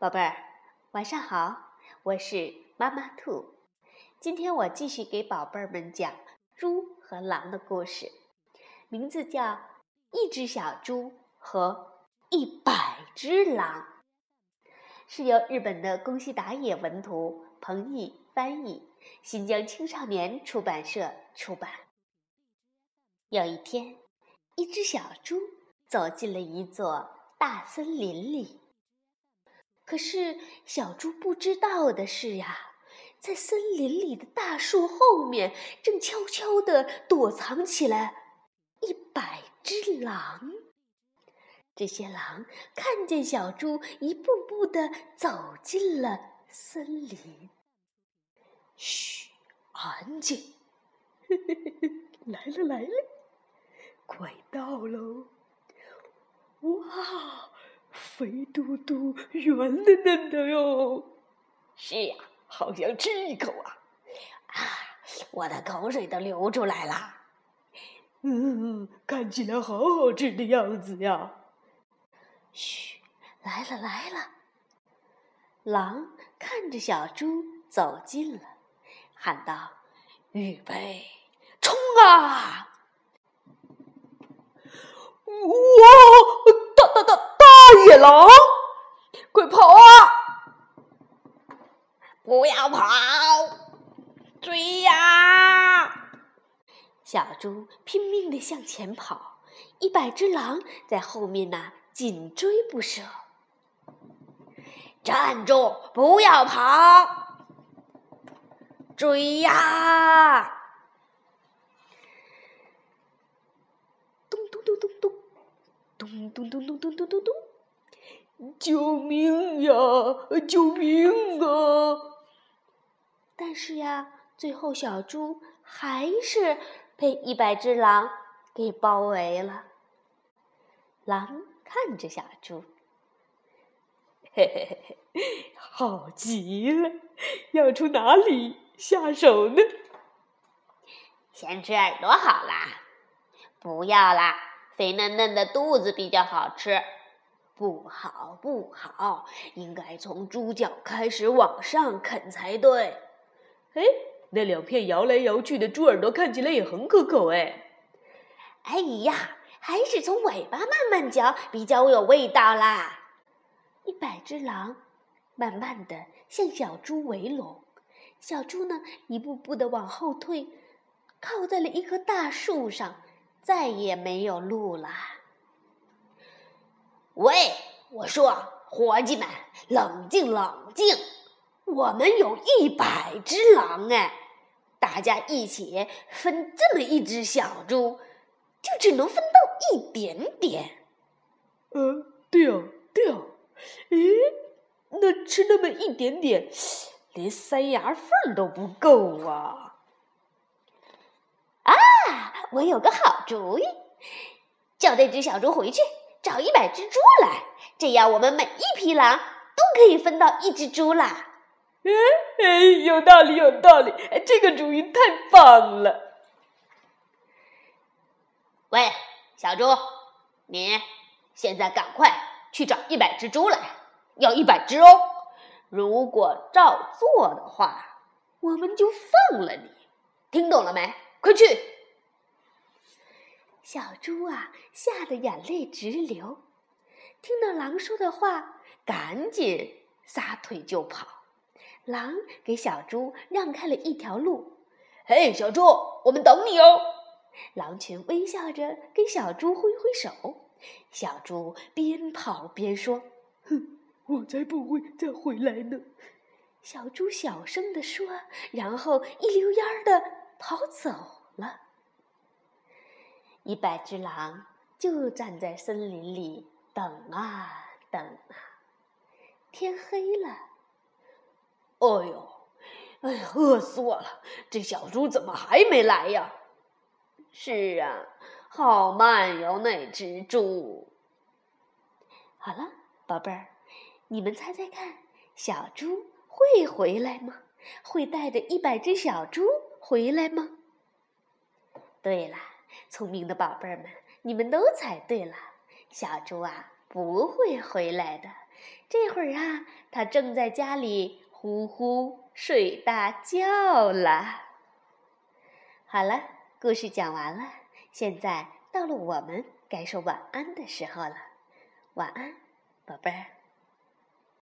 宝贝儿，晚上好，我是妈妈兔。今天我继续给宝贝儿们讲猪和狼的故事，名字叫《一只小猪和一百只狼》，是由日本的宫西达也文图，彭毅翻译，新疆青少年出版社出版。有一天，一只小猪走进了一座大森林里。可是小猪不知道的是呀，在森林里的大树后面，正悄悄地躲藏起来一百只狼。这些狼看见小猪一步步地走进了森林，嘘，安静！嘿嘿嘿嘿来了来了，快到喽！哇！肥嘟嘟、圆嫩嫩的哟！是呀，好想吃一口啊！啊，我的口水都流出来了。嗯，看起来好好吃的样子呀！嘘，来了来了！狼看着小猪走近了，喊道：“预备，冲啊！”哇，哒哒哒！野狼，快跑啊！不要跑，追呀！小猪拼命的向前跑，一百只狼在后面呢，紧追不舍。站住！不要跑，追呀！咚咚咚咚咚，咚咚咚咚咚咚咚咚。救命呀！救命啊！但是呀，最后小猪还是被一百只狼给包围了。狼看着小猪，嘿嘿嘿嘿，好极了！要从哪里下手呢？先吃耳朵好啦。不要啦，肥嫩嫩的肚子比较好吃。不好，不好，应该从猪脚开始往上啃才对。哎，那两片摇来摇去的猪耳朵看起来也很可口哎。哎呀，还是从尾巴慢慢嚼比较有味道啦。一百只狼慢慢的向小猪围拢，小猪呢一步步的往后退，靠在了一棵大树上，再也没有路了。喂，我说，伙计们，冷静冷静！我们有一百只狼哎，大家一起分这么一只小猪，就只能分到一点点。呃，对哦，对哦，咦，那吃那么一点点，连塞牙缝都不够啊！啊，我有个好主意，叫那只小猪回去。找一百只猪来，这样我们每一匹狼都可以分到一只猪啦。嗯哎，有道理，有道理，这个主意太棒了。喂，小猪，你现在赶快去找一百只猪来，要一百只哦。如果照做的话，我们就放了你。听懂了没？快去！小猪啊，吓得眼泪直流，听到狼说的话，赶紧撒腿就跑。狼给小猪让开了一条路。嘿，小猪，我们等你哦！狼群微笑着给小猪挥挥手。小猪边跑边说：“哼，我才不会再回来呢。”小猪小声地说，然后一溜烟儿的跑走了。一百只狼就站在森林里等啊等啊，天黑了。哎呦，哎呀，饿死我了！这小猪怎么还没来呀？是啊，好慢哟，那只猪。好了，宝贝儿，你们猜猜看，小猪会回来吗？会带着一百只小猪回来吗？对了。聪明的宝贝儿们，你们都猜对了，小猪啊不会回来的。这会儿啊，它正在家里呼呼睡大觉了。好了，故事讲完了，现在到了我们该说晚安的时候了。晚安，宝贝儿。